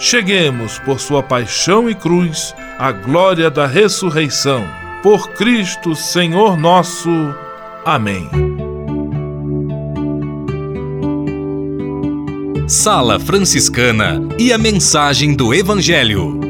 cheguemos, por sua paixão e cruz, à glória da ressurreição. Por Cristo, Senhor nosso. Amém. Sala Franciscana e a mensagem do Evangelho.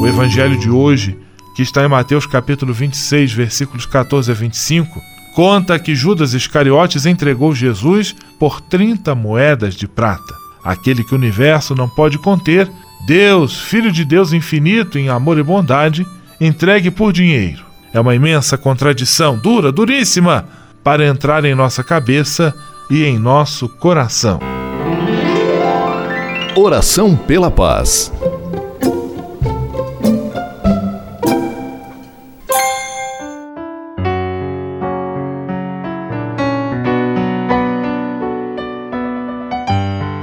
O evangelho de hoje, que está em Mateus capítulo 26, versículos 14 a 25, conta que Judas Iscariotes entregou Jesus por 30 moedas de prata. Aquele que o universo não pode conter, Deus, Filho de Deus infinito em amor e bondade, entregue por dinheiro. É uma imensa contradição, dura, duríssima, para entrar em nossa cabeça e em nosso coração. Oração pela paz.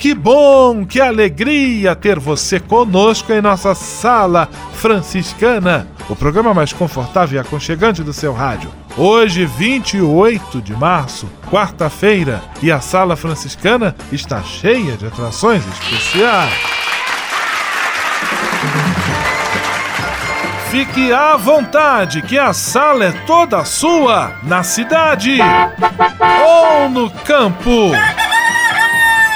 Que bom, que alegria ter você conosco em nossa Sala Franciscana, o programa mais confortável e aconchegante do seu rádio. Hoje, 28 de março, quarta-feira, e a Sala Franciscana está cheia de atrações especiais. Fique à vontade, que a sala é toda sua, na cidade ou no campo.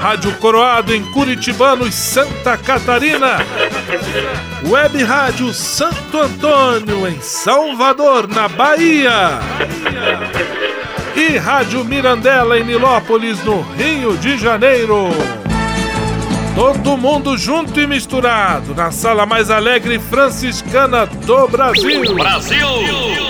Rádio Coroado em Curitibano e Santa Catarina. Web Rádio Santo Antônio em Salvador, na Bahia. E Rádio Mirandela em Nilópolis, no Rio de Janeiro. Todo mundo junto e misturado na sala mais alegre franciscana do Brasil. Brasil!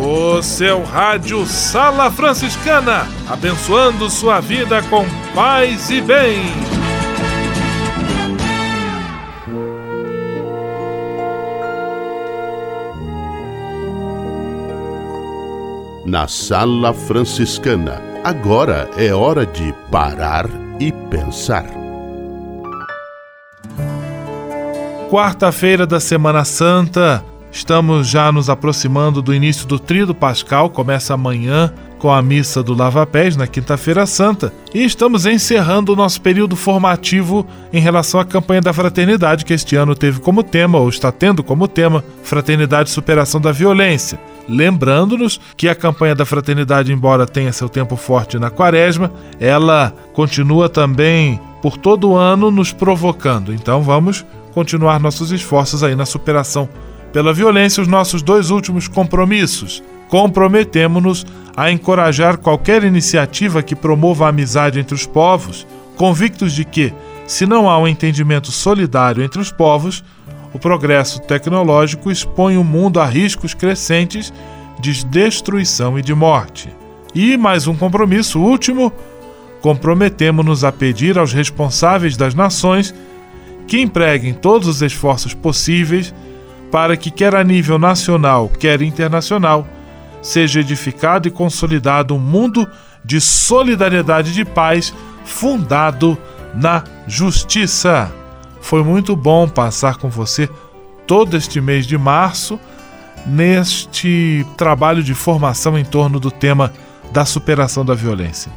O seu rádio Sala Franciscana, abençoando sua vida com paz e bem. Na Sala Franciscana, agora é hora de parar e pensar. Quarta-feira da Semana Santa, Estamos já nos aproximando do início do Tríduo Pascal, começa amanhã com a missa do Lava Pés na Quinta-feira Santa, e estamos encerrando o nosso período formativo em relação à campanha da fraternidade que este ano teve como tema ou está tendo como tema Fraternidade e Superação da Violência. Lembrando-nos que a campanha da fraternidade, embora tenha seu tempo forte na quaresma, ela continua também por todo o ano nos provocando. Então vamos continuar nossos esforços aí na superação pela violência os nossos dois últimos compromissos. Comprometemo-nos a encorajar qualquer iniciativa que promova a amizade entre os povos, convictos de que, se não há um entendimento solidário entre os povos, o progresso tecnológico expõe o mundo a riscos crescentes de destruição e de morte. E mais um compromisso último: comprometemo-nos a pedir aos responsáveis das nações que empreguem todos os esforços possíveis para que, quer a nível nacional, quer internacional, seja edificado e consolidado um mundo de solidariedade e de paz fundado na justiça. Foi muito bom passar com você todo este mês de março neste trabalho de formação em torno do tema da superação da violência.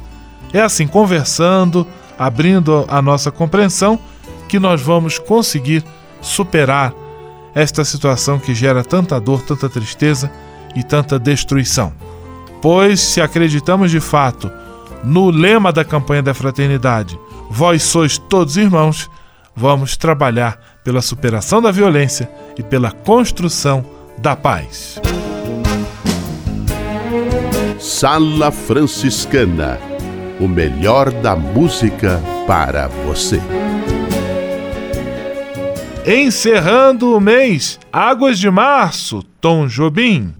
É assim, conversando, abrindo a nossa compreensão, que nós vamos conseguir superar esta situação que gera tanta dor, tanta tristeza e tanta destruição. Pois, se acreditamos de fato no lema da campanha da fraternidade, vós sois todos irmãos, vamos trabalhar pela superação da violência e pela construção da paz. Sala Franciscana o melhor da música para você. Encerrando o mês, Águas de Março, Tom Jobim.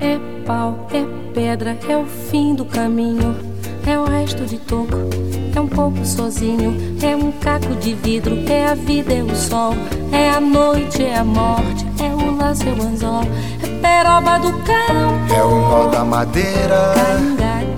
É pau, é pedra, é o fim do caminho, é o resto de toco, é um pouco sozinho, é um caco de vidro, é a vida, é o sol, é a noite, é a morte, é o laço, é o anzol, é peroba do campo, é o nó da madeira. Canga,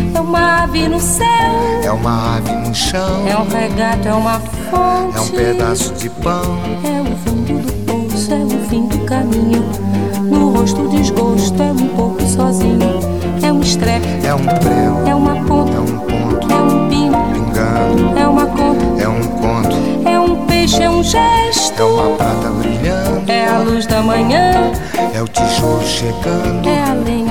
uma ave no céu. É uma ave no chão. É um regato, é uma fonte. É um pedaço de pão. É o fundo do poço, é o fim do caminho. No rosto desgosto, é um pouco sozinho. É um estrepe. É um prego. É uma ponta. É um ponto. É um pino. Pingando. É uma conta. É um conto. É um peixe, é um gesto. É uma prata brilhando. É a luz da manhã. É o tijolo chegando. É a lenha,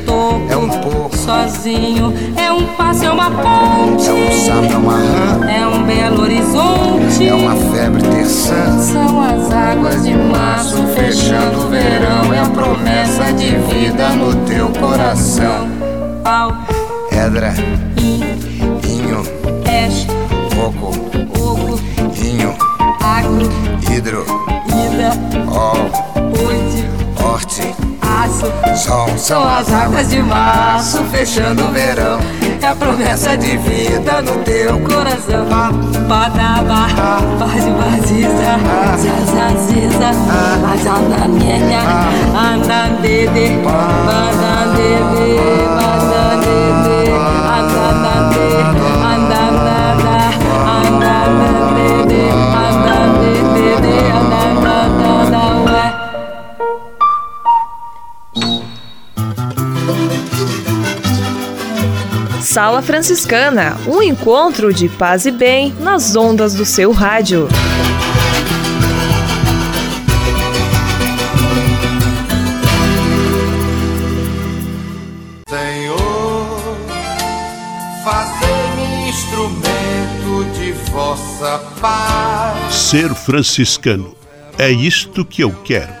topo, é um pouco. sozinho. É um passo, é uma ponte. É um sapo, é uma rã. É um belo horizonte. É uma febre terçã. São as águas de março Fechando o verão. É a promessa de vida no teu coração. Pau, Pedra, in, inho, peixe, coco, oco, inho, agro, hidro, ida, ol, oite, horte, aço. sol. São as águas de março, fechando o verão. É a promessa de vida no teu Coração, badaba, bade baziza, zazaziza, azandanenha, andandede, bandandede, bandandede, Sala Franciscana, um encontro de paz e bem nas ondas do seu rádio. Senhor, fazei-me instrumento de vossa paz. Ser franciscano. É isto que eu quero.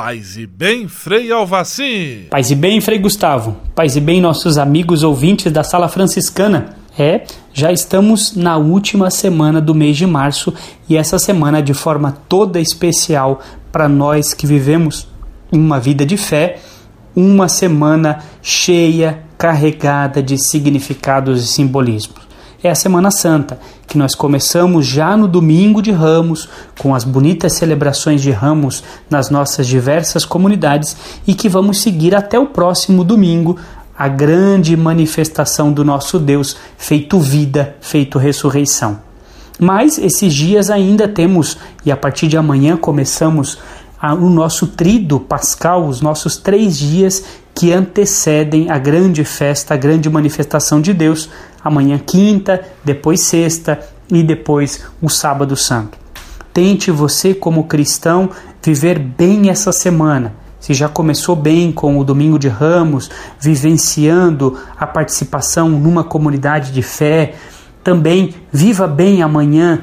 Paz e bem, Frei Alvaci. Paz e bem, Frei Gustavo. Paz e bem, nossos amigos ouvintes da Sala Franciscana. É, já estamos na última semana do mês de março e essa semana, de forma toda especial para nós que vivemos uma vida de fé, uma semana cheia, carregada de significados e simbolismos é a Semana Santa, que nós começamos já no domingo de Ramos, com as bonitas celebrações de Ramos nas nossas diversas comunidades e que vamos seguir até o próximo domingo, a grande manifestação do nosso Deus, feito vida, feito ressurreição. Mas esses dias ainda temos, e a partir de amanhã começamos o nosso trido pascal, os nossos três dias que antecedem a grande festa, a grande manifestação de Deus, amanhã quinta, depois sexta e depois o sábado santo. Tente você, como cristão, viver bem essa semana. Se já começou bem com o Domingo de Ramos, vivenciando a participação numa comunidade de fé, Também viva bem amanhã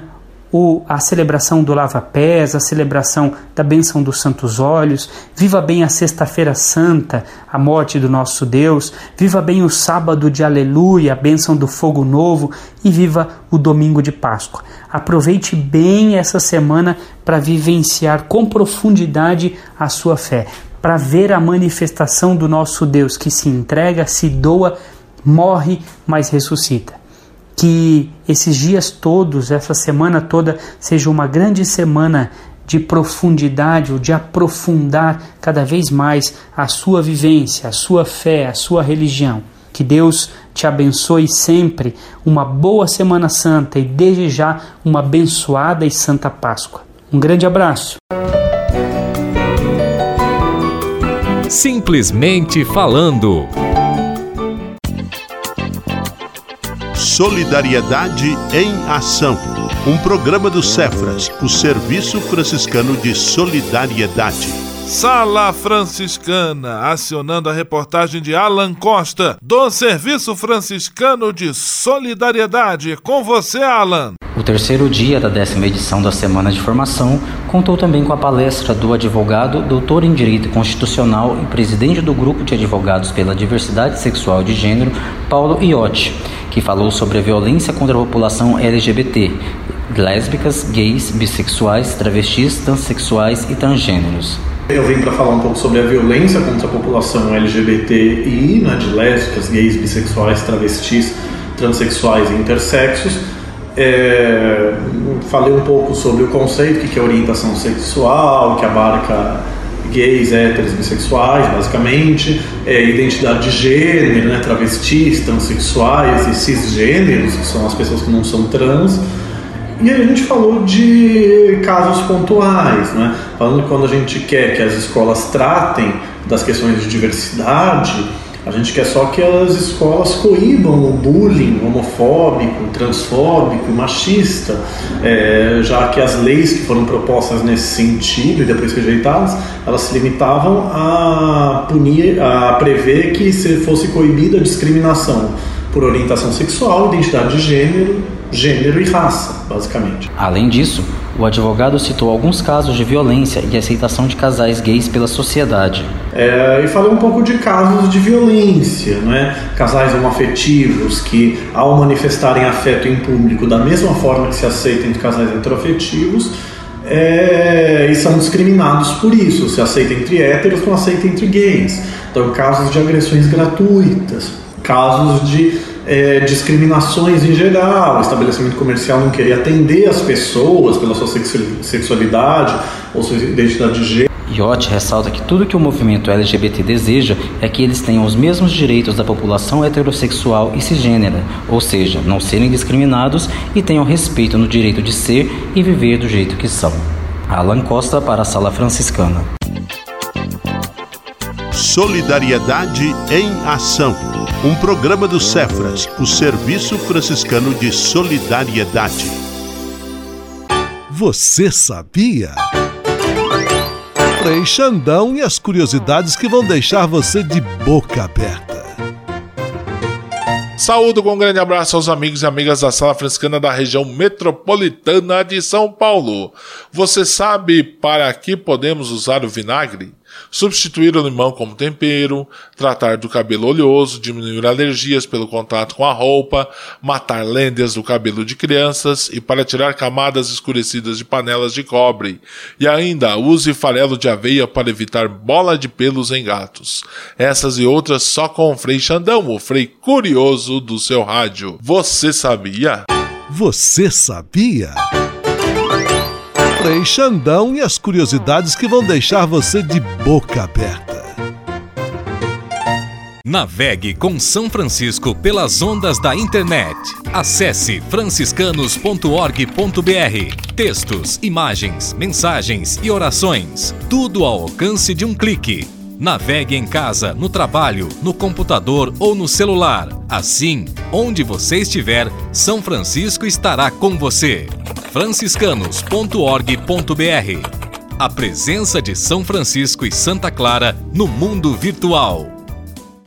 o, a celebração do lava-pés, a celebração da bênção dos santos olhos, viva bem a Sexta-feira Santa, a morte do nosso Deus, viva bem o sábado de Aleluia, a bênção do fogo novo. E viva o domingo de Páscoa. Aproveite bem essa semana para vivenciar com profundidade a sua fé, para ver a manifestação do nosso Deus que se entrega, se doa, morre, mas ressuscita que esses dias todos, essa semana toda, seja uma grande semana de profundidade ou de aprofundar cada vez mais a sua vivência, a sua fé, a sua religião. Que Deus te abençoe sempre, uma boa Semana Santa e desde já uma abençoada e santa Páscoa. Um grande abraço. Simplesmente falando. Solidariedade em Ação. Um programa do Cefras, o Serviço Franciscano de Solidariedade. Sala Franciscana, acionando a reportagem de Alan Costa, do Serviço Franciscano de Solidariedade. Com você, Alan. O terceiro dia da décima edição da Semana de Formação contou também com a palestra do advogado, doutor em Direito Constitucional e presidente do Grupo de Advogados pela Diversidade Sexual de Gênero, Paulo Iotti que falou sobre a violência contra a população LGBT, lésbicas, gays, bissexuais, travestis, transexuais e transgêneros. Eu vim para falar um pouco sobre a violência contra a população LGBTI, né, de lésbicas, gays, bissexuais, travestis, transexuais e intersexos. É, falei um pouco sobre o conceito que é orientação sexual, que abarca gays, héteros, bissexuais, basicamente, é, identidade de gênero, né, travestis, transexuais e cisgêneros, que são as pessoas que não são trans. E aí a gente falou de casos pontuais, né? falando quando a gente quer que as escolas tratem das questões de diversidade, a gente quer só que as escolas coíbam o bullying homofóbico, transfóbico, machista, é, já que as leis que foram propostas nesse sentido e depois rejeitadas, elas se limitavam a punir, a prever que se fosse coibida a discriminação por orientação sexual, identidade de gênero, gênero e raça, basicamente. Além disso, o advogado citou alguns casos de violência e aceitação de casais gays pela sociedade. É, e falou um pouco de casos de violência, né? casais homoafetivos que, ao manifestarem afeto em público da mesma forma que se aceita entre casais heteroafetivos, é, e são discriminados por isso. Se aceita entre héteros, não aceita entre gays. Então, casos de agressões gratuitas, casos de é, discriminações em geral, o estabelecimento comercial não queria atender as pessoas pela sua sexualidade ou sua identidade de gênero. Yacht ressalta que tudo que o movimento LGBT deseja é que eles tenham os mesmos direitos da população heterossexual e cisgênera, ou seja, não serem discriminados e tenham respeito no direito de ser e viver do jeito que são. Alan Costa para a Sala Franciscana. Solidariedade em Ação. Um programa do Cefras, o Serviço Franciscano de Solidariedade. Você sabia? Frei Xandão e as curiosidades que vão deixar você de boca aberta. Saúdo com um grande abraço aos amigos e amigas da Sala Franciscana da região metropolitana de São Paulo. Você sabe para que podemos usar o vinagre? Substituir o limão como tempero, tratar do cabelo oleoso, diminuir alergias pelo contato com a roupa, matar lêndias do cabelo de crianças e para tirar camadas escurecidas de panelas de cobre. E ainda use farelo de aveia para evitar bola de pelos em gatos. Essas e outras só com o Frei Xandão, o Frei curioso do seu rádio. Você sabia? Você sabia? Frei Xandão e as curiosidades que vão deixar você de boca aberta. Navegue com São Francisco pelas ondas da internet. Acesse franciscanos.org.br. Textos, imagens, mensagens e orações. Tudo ao alcance de um clique. Navegue em casa, no trabalho, no computador ou no celular. Assim, onde você estiver, São Francisco estará com você franciscanos.org.br. A presença de São Francisco e Santa Clara no mundo virtual.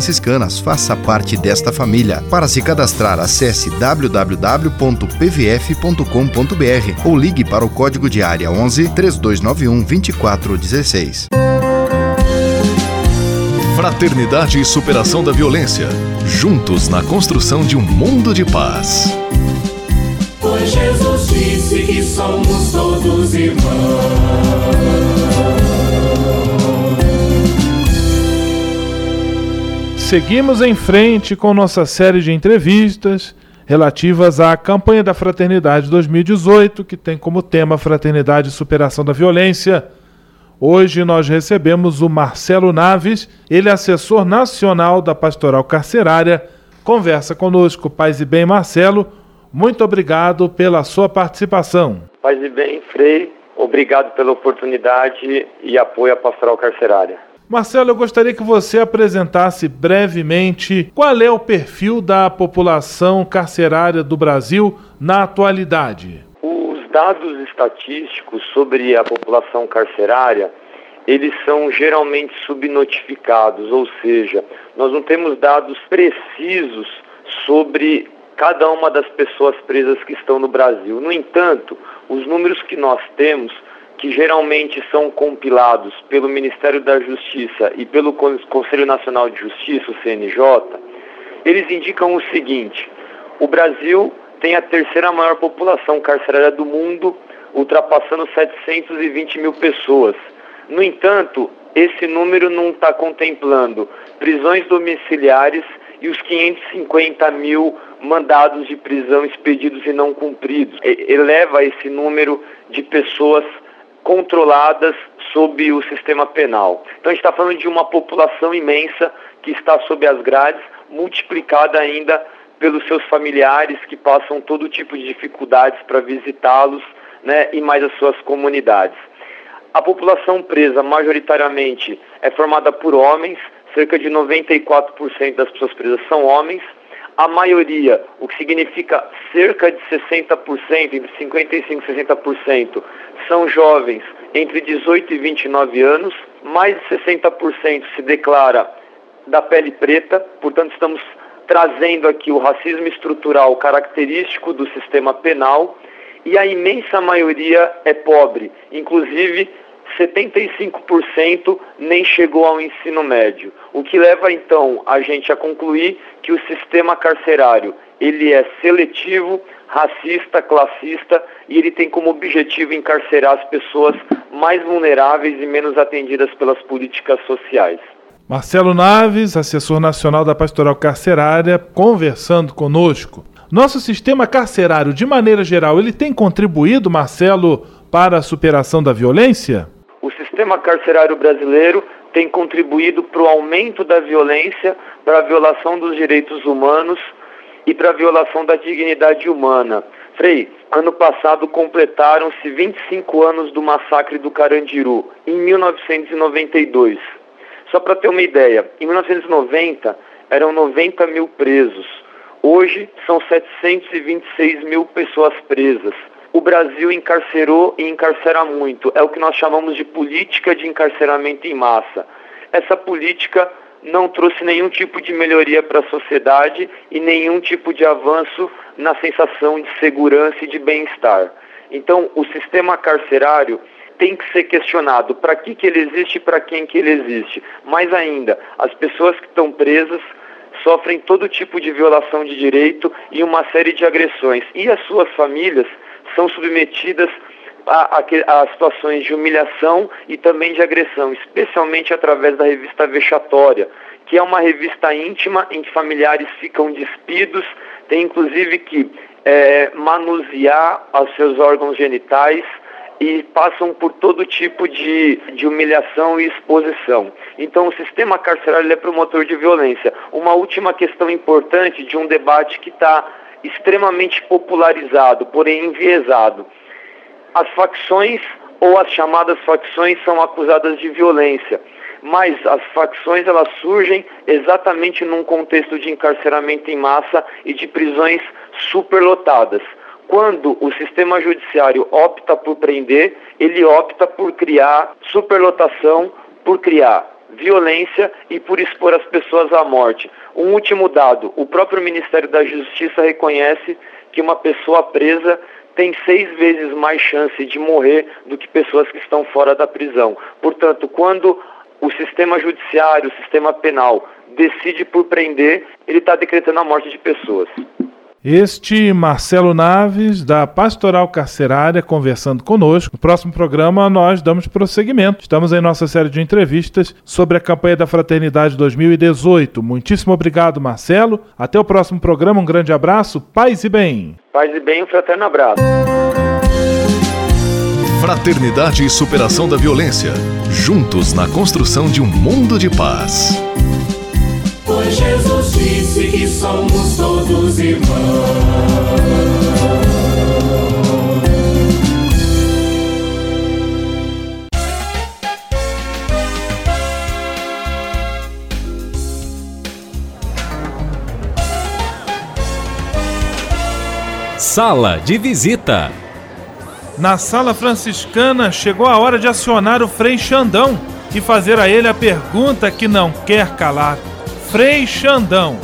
franciscanas. Faça parte desta família. Para se cadastrar, acesse www.pvf.com.br ou ligue para o código de área 11 3291 2416. Fraternidade e superação da violência. Juntos na construção de um mundo de paz. Pois Jesus disse que somos todos irmãos. Seguimos em frente com nossa série de entrevistas relativas à campanha da Fraternidade 2018, que tem como tema Fraternidade e Superação da Violência. Hoje nós recebemos o Marcelo Naves, ele é assessor nacional da Pastoral Carcerária. Conversa conosco, Paz e Bem Marcelo. Muito obrigado pela sua participação. Paz e Bem, Frei, obrigado pela oportunidade e apoio à Pastoral Carcerária. Marcelo, eu gostaria que você apresentasse brevemente qual é o perfil da população carcerária do Brasil na atualidade. Os dados estatísticos sobre a população carcerária, eles são geralmente subnotificados, ou seja, nós não temos dados precisos sobre cada uma das pessoas presas que estão no Brasil. No entanto, os números que nós temos que geralmente são compilados pelo Ministério da Justiça e pelo Conselho Nacional de Justiça, o CNJ, eles indicam o seguinte: o Brasil tem a terceira maior população carcerária do mundo, ultrapassando 720 mil pessoas. No entanto, esse número não está contemplando prisões domiciliares e os 550 mil mandados de prisão expedidos e não cumpridos. Eleva esse número de pessoas controladas sob o sistema penal. Então a gente está falando de uma população imensa que está sob as grades, multiplicada ainda pelos seus familiares que passam todo tipo de dificuldades para visitá-los né, e mais as suas comunidades. A população presa majoritariamente é formada por homens, cerca de 94% das pessoas presas são homens, a maioria, o que significa cerca de 60%, entre 55% e 60%, são jovens entre 18 e 29 anos, mais de 60% se declara da pele preta, portanto estamos trazendo aqui o racismo estrutural característico do sistema penal. E a imensa maioria é pobre, inclusive 75% nem chegou ao ensino médio, o que leva então a gente a concluir que o sistema carcerário ele é seletivo, racista, classista e ele tem como objetivo encarcerar as pessoas mais vulneráveis e menos atendidas pelas políticas sociais. Marcelo Naves, assessor nacional da Pastoral Carcerária, conversando conosco. Nosso sistema carcerário, de maneira geral, ele tem contribuído, Marcelo, para a superação da violência? Sistema carcerário brasileiro tem contribuído para o aumento da violência, para a violação dos direitos humanos e para a violação da dignidade humana. Frei, ano passado completaram-se 25 anos do massacre do Carandiru, em 1992. Só para ter uma ideia, em 1990 eram 90 mil presos. Hoje são 726 mil pessoas presas o Brasil encarcerou e encarcera muito. É o que nós chamamos de política de encarceramento em massa. Essa política não trouxe nenhum tipo de melhoria para a sociedade e nenhum tipo de avanço na sensação de segurança e de bem-estar. Então, o sistema carcerário tem que ser questionado para que, que ele existe e para quem que ele existe. Mais ainda, as pessoas que estão presas sofrem todo tipo de violação de direito e uma série de agressões. E as suas famílias são submetidas a, a, a, situações de humilhação e também de agressão, especialmente através da revista Vexatória, que é uma revista íntima em que familiares ficam despidos, tem inclusive que é, manusear os seus órgãos genitais, e passam por todo tipo de, de humilhação e exposição. Então, o sistema carcerário é promotor de violência. Uma última questão importante de um debate que está extremamente popularizado, porém enviesado. As facções ou as chamadas facções são acusadas de violência, mas as facções elas surgem exatamente num contexto de encarceramento em massa e de prisões superlotadas. Quando o sistema judiciário opta por prender, ele opta por criar superlotação, por criar violência e por expor as pessoas à morte. Um último dado: o próprio Ministério da Justiça reconhece que uma pessoa presa tem seis vezes mais chance de morrer do que pessoas que estão fora da prisão. Portanto, quando o sistema judiciário, o sistema penal decide por prender, ele está decretando a morte de pessoas. Este Marcelo Naves, da Pastoral Carcerária, conversando conosco. No próximo programa, nós damos prosseguimento. Estamos em nossa série de entrevistas sobre a campanha da Fraternidade 2018. Muitíssimo obrigado, Marcelo. Até o próximo programa. Um grande abraço. Paz e bem. Paz e bem, um fraterno abraço. Fraternidade e superação da violência. Juntos na construção de um mundo de paz. Jesus disse que somos todos irmãos. Sala de visita. Na sala franciscana chegou a hora de acionar o Frei Xandão e fazer a ele a pergunta que não quer calar. Frei Xandão,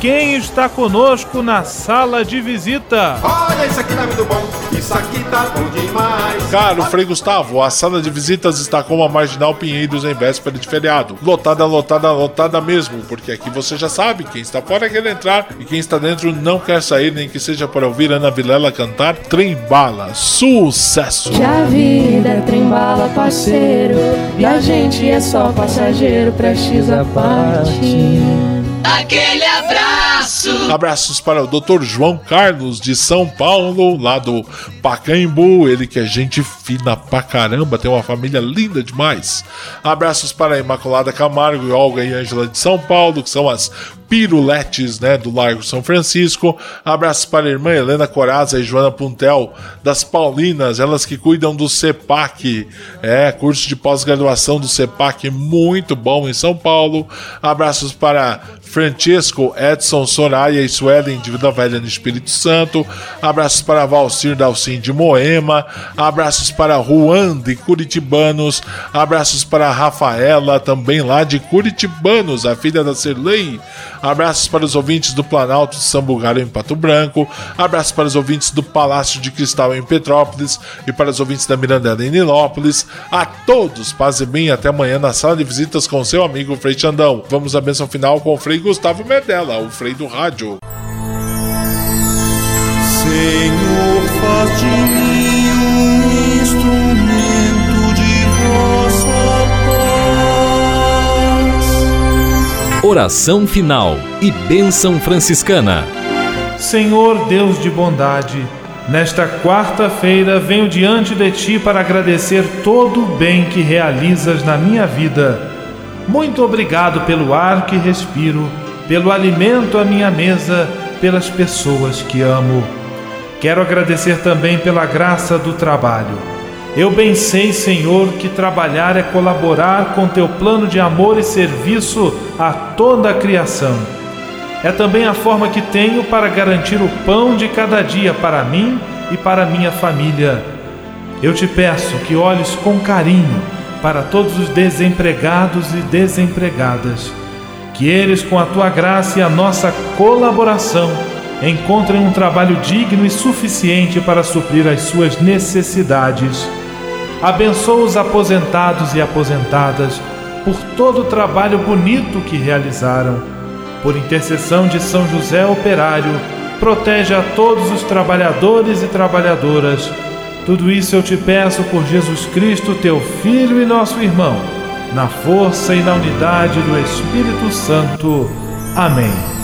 quem está conosco na sala de visita? Olha, isso aqui tá muito bom, isso aqui tá bom demais. Caro Frei Gustavo, a sala de visitas está como a Marginal Pinheiros em véspera de feriado. Lotada, lotada, lotada mesmo, porque aqui você já sabe, quem está fora quer entrar e quem está dentro não quer sair, nem que seja para ouvir Ana Vilela cantar Trem Bala. Sucesso! Que a vida é trem bala, parceiro, e a gente é só passageiro, prestes a parte. Aquele abraço! Abraços para o Dr. João Carlos de São Paulo, lá do Pacaembu, ele que é gente fina pra caramba, tem uma família linda demais. Abraços para a Imaculada Camargo e Olga e Ângela de São Paulo, que são as piruletes, né, do Largo São Francisco. Abraços para a irmã Helena Coraza e Joana Puntel das Paulinas, elas que cuidam do CEPAC, é, curso de pós-graduação do CEPAC muito bom em São Paulo. Abraços para Francesco, Edson, Soraya e Suelen de Vida Velha no Espírito Santo. Abraços para Valcir Dalcin de Moema. Abraços para Juan de Curitibanos. Abraços para Rafaela, também lá de Curitibanos, a filha da Serlei. Abraços para os ouvintes do Planalto de Sambugário em Pato Branco. Abraços para os ouvintes do Palácio de Cristal em Petrópolis e para os ouvintes da Mirandela em Nilópolis. A todos, paz e bem, até amanhã na sala de visitas com seu amigo Frei Xandão. Vamos à benção final com o Frei Gustavo Medella, o Frei do Rádio. Senhor, faz de mim um instrumento de vossa paz. Oração final e bênção franciscana. Senhor Deus de bondade, nesta quarta-feira venho diante de ti para agradecer todo o bem que realizas na minha vida. Muito obrigado pelo ar que respiro, pelo alimento à minha mesa, pelas pessoas que amo. Quero agradecer também pela graça do trabalho. Eu bem sei, Senhor, que trabalhar é colaborar com teu plano de amor e serviço a toda a criação. É também a forma que tenho para garantir o pão de cada dia para mim e para minha família. Eu te peço que olhes com carinho para todos os desempregados e desempregadas, que eles, com a tua graça e a nossa colaboração, encontrem um trabalho digno e suficiente para suprir as suas necessidades. Abençoa os aposentados e aposentadas por todo o trabalho bonito que realizaram. Por intercessão de São José Operário, protege a todos os trabalhadores e trabalhadoras. Tudo isso eu te peço por Jesus Cristo, teu Filho e nosso irmão, na força e na unidade do Espírito Santo. Amém.